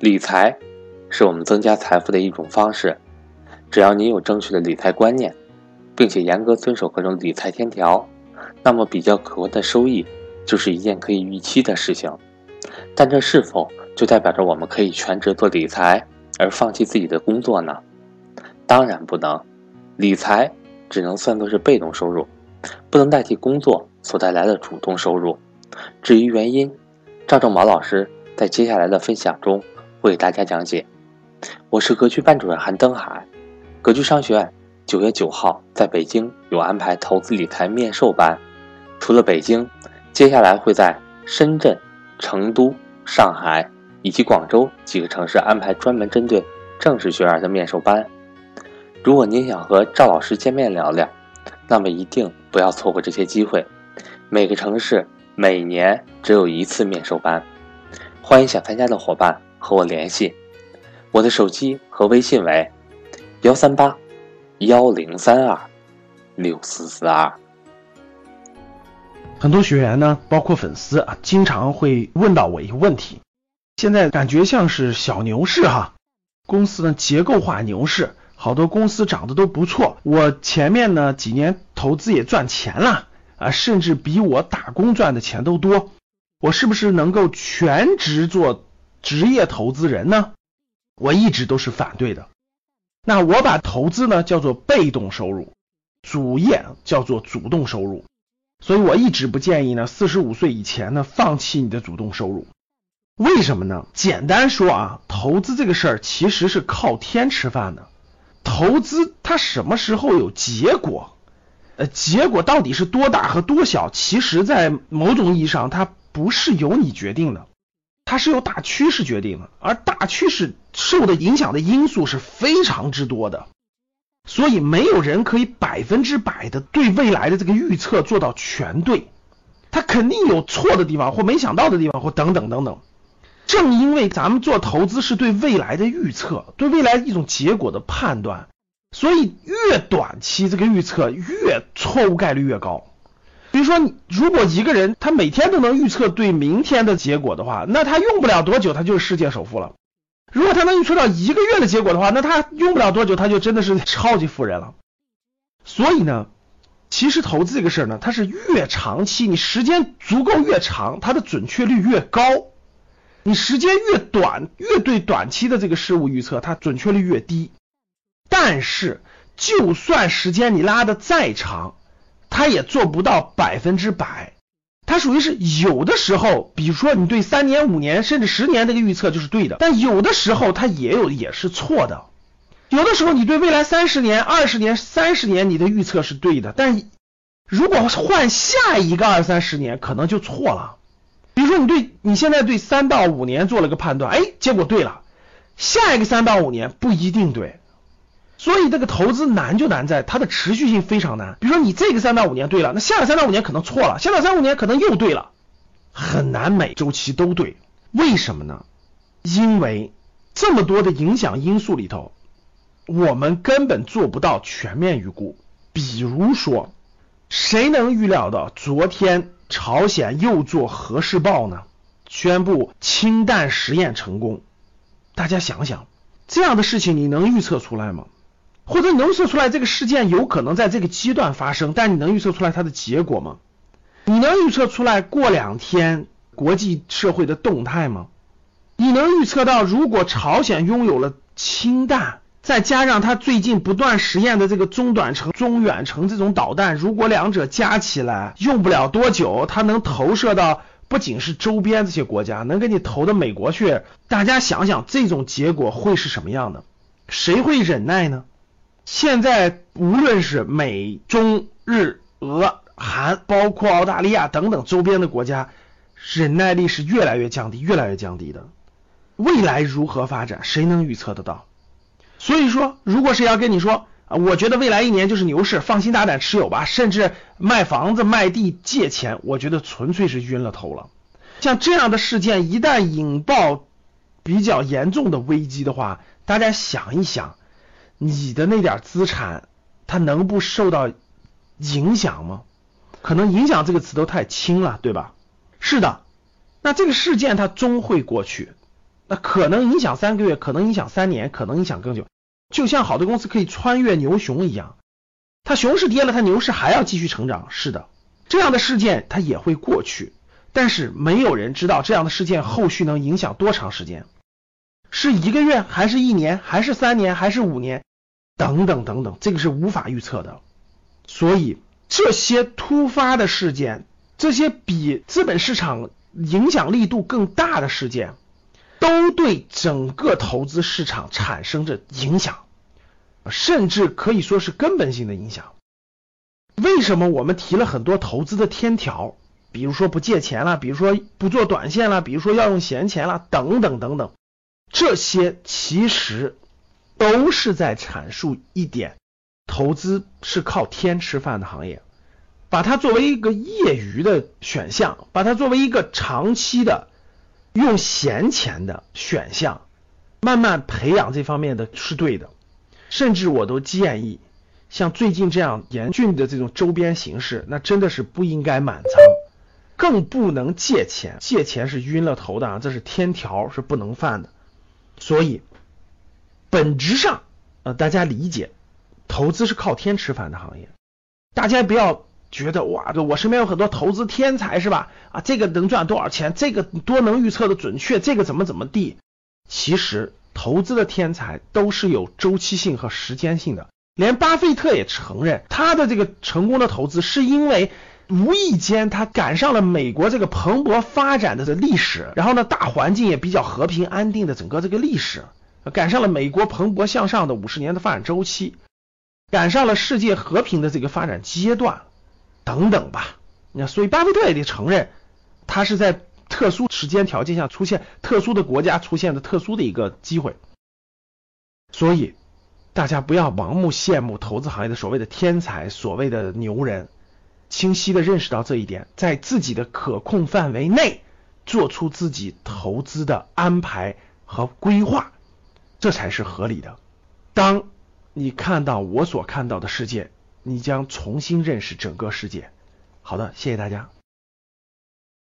理财是我们增加财富的一种方式。只要你有正确的理财观念，并且严格遵守各种理财天条，那么比较可观的收益就是一件可以预期的事情。但这是否就代表着我们可以全职做理财而放弃自己的工作呢？当然不能，理财只能算作是被动收入，不能代替工作所带来的主动收入。至于原因，赵正宝老师在接下来的分享中会给大家讲解。我是格局班主任韩登海。格局商学院九月九号在北京有安排投资理财面授班，除了北京，接下来会在深圳、成都、上海以及广州几个城市安排专门针对正式学员的面授班。如果您想和赵老师见面聊聊，那么一定不要错过这些机会。每个城市每年只有一次面授班，欢迎想参加的伙伴和我联系，我的手机和微信为。幺三八幺零三二六四四二，很多学员呢，包括粉丝啊，经常会问到我一个问题：现在感觉像是小牛市哈，公司呢结构化牛市，好多公司涨得都不错，我前面呢几年投资也赚钱了啊，甚至比我打工赚的钱都多，我是不是能够全职做职业投资人呢？我一直都是反对的。那我把投资呢叫做被动收入，主业叫做主动收入，所以我一直不建议呢四十五岁以前呢放弃你的主动收入。为什么呢？简单说啊，投资这个事儿其实是靠天吃饭的。投资它什么时候有结果？呃，结果到底是多大和多小？其实，在某种意义上，它不是由你决定的。它是由大趋势决定的，而大趋势受的影响的因素是非常之多的，所以没有人可以百分之百的对未来的这个预测做到全对，它肯定有错的地方或没想到的地方或等等等等。正因为咱们做投资是对未来的预测，对未来一种结果的判断，所以越短期这个预测越错误概率越高。比如说，如果一个人他每天都能预测对明天的结果的话，那他用不了多久，他就是世界首富了。如果他能预测到一个月的结果的话，那他用不了多久，他就真的是超级富人了。所以呢，其实投资这个事儿呢，它是越长期，你时间足够越长，它的准确率越高；你时间越短，越对短期的这个事物预测，它准确率越低。但是，就算时间你拉的再长，它也做不到百分之百，它属于是有的时候，比如说你对三年、五年甚至十年这个预测就是对的，但有的时候它也有也是错的。有的时候你对未来三十年、二十年、三十年你的预测是对的，但如果换下一个二三十年，可能就错了。比如说你对你现在对三到五年做了个判断，哎，结果对了，下一个三到五年不一定对。所以这个投资难就难在它的持续性非常难。比如说你这个三到五年对了，那下个三到五年可能错了，下个三五年可能又对了，很难每周期都对。为什么呢？因为这么多的影响因素里头，我们根本做不到全面预估。比如说，谁能预料到昨天朝鲜又做核试爆呢？宣布氢弹实验成功，大家想想，这样的事情你能预测出来吗？或者能预测出来这个事件有可能在这个阶段发生，但你能预测出来它的结果吗？你能预测出来过两天国际社会的动态吗？你能预测到如果朝鲜拥有了氢弹，再加上它最近不断实验的这个中短程、中远程这种导弹，如果两者加起来用不了多久，它能投射到不仅是周边这些国家，能给你投到美国去？大家想想这种结果会是什么样的？谁会忍耐呢？现在无论是美、中、日、俄、韩，包括澳大利亚等等周边的国家，忍耐力是越来越降低，越来越降低的。未来如何发展，谁能预测得到？所以说，如果谁要跟你说啊，我觉得未来一年就是牛市，放心大胆持有吧，甚至卖房子、卖地借钱，我觉得纯粹是晕了头了。像这样的事件一旦引爆比较严重的危机的话，大家想一想。你的那点资产，它能不受到影响吗？可能影响这个词都太轻了，对吧？是的，那这个事件它终会过去，那可能影响三个月，可能影响三年，可能影响更久。就像好的公司可以穿越牛熊一样，它熊市跌了，它牛市还要继续成长。是的，这样的事件它也会过去，但是没有人知道这样的事件后续能影响多长时间，是一个月，还是一年，还是三年，还是五年，等等等等，这个是无法预测的。所以这些突发的事件，这些比资本市场影响力度更大的事件。都对整个投资市场产生着影响，甚至可以说是根本性的影响。为什么我们提了很多投资的天条？比如说不借钱了，比如说不做短线了，比如说要用闲钱了，等等等等。这些其实都是在阐述一点：投资是靠天吃饭的行业，把它作为一个业余的选项，把它作为一个长期的。用闲钱的选项，慢慢培养这方面的是对的，甚至我都建议，像最近这样严峻的这种周边形势，那真的是不应该满仓，更不能借钱，借钱是晕了头的啊，这是天条，是不能犯的。所以，本质上，呃，大家理解，投资是靠天吃饭的行业，大家不要。觉得哇，我身边有很多投资天才是吧？啊，这个能赚多少钱？这个多能预测的准确？这个怎么怎么地？其实投资的天才都是有周期性和时间性的。连巴菲特也承认，他的这个成功的投资是因为无意间他赶上了美国这个蓬勃发展的这历史，然后呢，大环境也比较和平安定的整个这个历史，赶上了美国蓬勃向上的五十年的发展周期，赶上了世界和平的这个发展阶段。等等吧，那所以巴菲特也得承认，他是在特殊时间条件下出现，特殊的国家出现的特殊的一个机会。所以大家不要盲目羡慕投资行业的所谓的天才，所谓的牛人，清晰的认识到这一点，在自己的可控范围内做出自己投资的安排和规划，这才是合理的。当你看到我所看到的世界。你将重新认识整个世界。好的，谢谢大家。